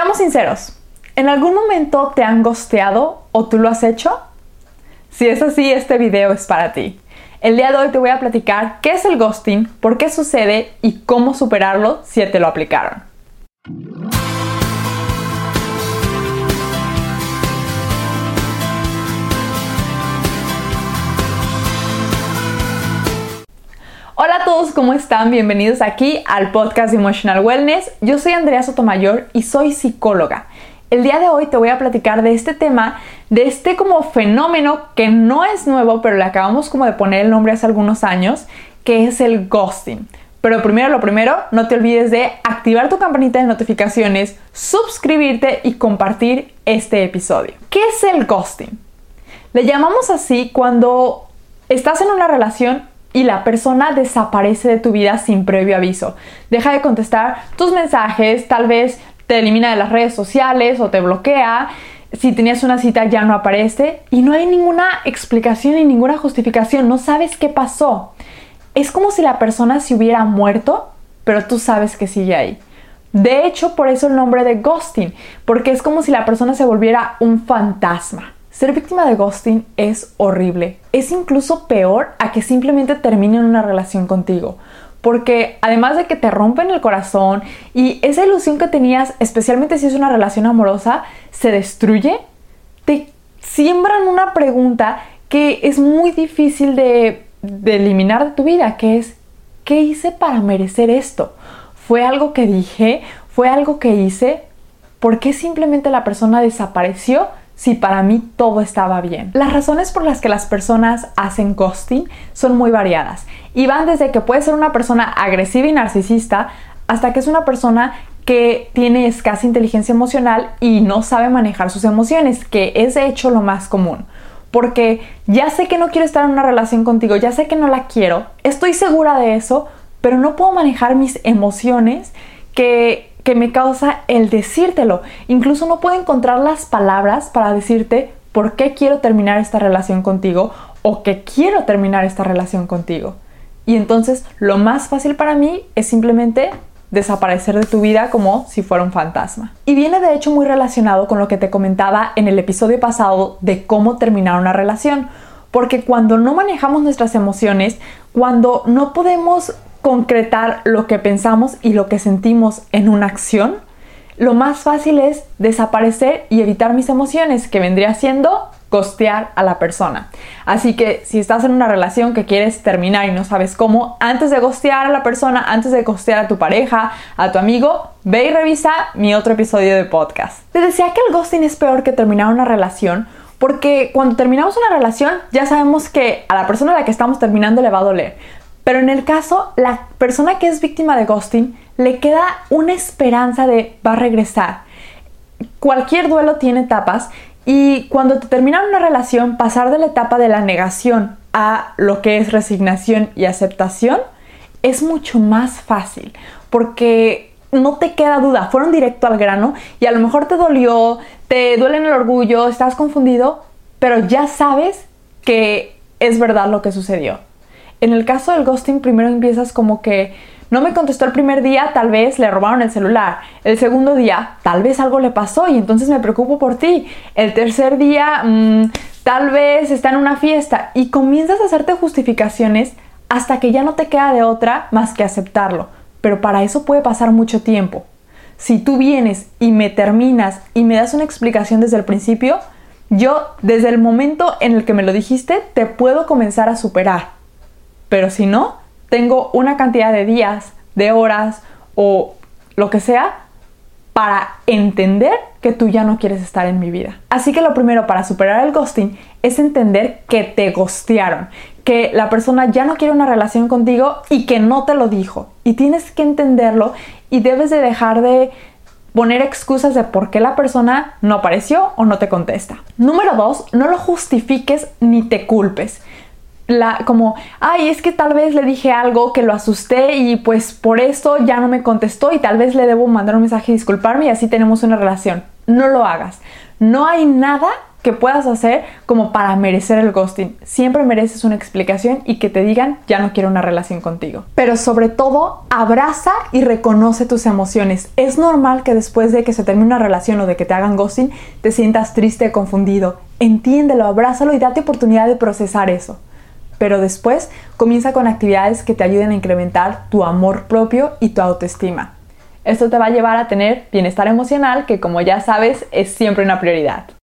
Seamos sinceros, ¿en algún momento te han gosteado o tú lo has hecho? Si es así, este video es para ti. El día de hoy te voy a platicar qué es el ghosting, por qué sucede y cómo superarlo si te lo aplicaron. Todos, ¿cómo están? Bienvenidos aquí al podcast de Emotional Wellness. Yo soy Andrea Sotomayor y soy psicóloga. El día de hoy te voy a platicar de este tema, de este como fenómeno que no es nuevo, pero le acabamos como de poner el nombre hace algunos años, que es el ghosting. Pero primero lo primero, no te olvides de activar tu campanita de notificaciones, suscribirte y compartir este episodio. ¿Qué es el ghosting? Le llamamos así cuando estás en una relación y la persona desaparece de tu vida sin previo aviso. Deja de contestar tus mensajes, tal vez te elimina de las redes sociales o te bloquea. Si tenías una cita ya no aparece y no hay ninguna explicación ni ninguna justificación, no sabes qué pasó. Es como si la persona se hubiera muerto, pero tú sabes que sigue ahí. De hecho, por eso el nombre de ghosting, porque es como si la persona se volviera un fantasma. Ser víctima de ghosting es horrible. Es incluso peor a que simplemente terminen una relación contigo. Porque además de que te rompen el corazón y esa ilusión que tenías, especialmente si es una relación amorosa, se destruye, te siembran una pregunta que es muy difícil de, de eliminar de tu vida, que es, ¿qué hice para merecer esto? ¿Fue algo que dije? ¿Fue algo que hice? ¿Por qué simplemente la persona desapareció si para mí todo estaba bien. Las razones por las que las personas hacen ghosting son muy variadas y van desde que puede ser una persona agresiva y narcisista hasta que es una persona que tiene escasa inteligencia emocional y no sabe manejar sus emociones, que es de hecho lo más común. Porque ya sé que no quiero estar en una relación contigo, ya sé que no la quiero, estoy segura de eso, pero no puedo manejar mis emociones que que me causa el decírtelo. Incluso no puedo encontrar las palabras para decirte por qué quiero terminar esta relación contigo o que quiero terminar esta relación contigo. Y entonces lo más fácil para mí es simplemente desaparecer de tu vida como si fuera un fantasma. Y viene de hecho muy relacionado con lo que te comentaba en el episodio pasado de cómo terminar una relación. Porque cuando no manejamos nuestras emociones, cuando no podemos concretar lo que pensamos y lo que sentimos en una acción, lo más fácil es desaparecer y evitar mis emociones, que vendría siendo costear a la persona. Así que si estás en una relación que quieres terminar y no sabes cómo, antes de costear a la persona, antes de costear a tu pareja, a tu amigo, ve y revisa mi otro episodio de podcast. Te decía que el ghosting es peor que terminar una relación porque cuando terminamos una relación ya sabemos que a la persona a la que estamos terminando le va a doler. Pero en el caso, la persona que es víctima de ghosting le queda una esperanza de va a regresar. Cualquier duelo tiene etapas y cuando te termina una relación, pasar de la etapa de la negación a lo que es resignación y aceptación es mucho más fácil porque no te queda duda, fueron directo al grano y a lo mejor te dolió, te duele en el orgullo, estás confundido, pero ya sabes que es verdad lo que sucedió. En el caso del ghosting, primero empiezas como que no me contestó el primer día, tal vez le robaron el celular. El segundo día, tal vez algo le pasó y entonces me preocupo por ti. El tercer día, mm, tal vez está en una fiesta y comienzas a hacerte justificaciones hasta que ya no te queda de otra más que aceptarlo. Pero para eso puede pasar mucho tiempo. Si tú vienes y me terminas y me das una explicación desde el principio, yo desde el momento en el que me lo dijiste te puedo comenzar a superar pero si no, tengo una cantidad de días, de horas o lo que sea para entender que tú ya no quieres estar en mi vida. Así que lo primero para superar el ghosting es entender que te ghostearon, que la persona ya no quiere una relación contigo y que no te lo dijo. Y tienes que entenderlo y debes de dejar de poner excusas de por qué la persona no apareció o no te contesta. Número dos, no lo justifiques ni te culpes como, ay, es que tal vez le dije algo que lo asusté y pues por eso ya no me contestó y tal vez le debo mandar un mensaje y disculparme y así tenemos una relación. No lo hagas. No hay nada que puedas hacer como para merecer el ghosting. Siempre mereces una explicación y que te digan ya no quiero una relación contigo. Pero sobre todo, abraza y reconoce tus emociones. Es normal que después de que se termine una relación o de que te hagan ghosting, te sientas triste, confundido. Entiéndelo, abrázalo y date oportunidad de procesar eso. Pero después comienza con actividades que te ayuden a incrementar tu amor propio y tu autoestima. Esto te va a llevar a tener bienestar emocional que como ya sabes es siempre una prioridad.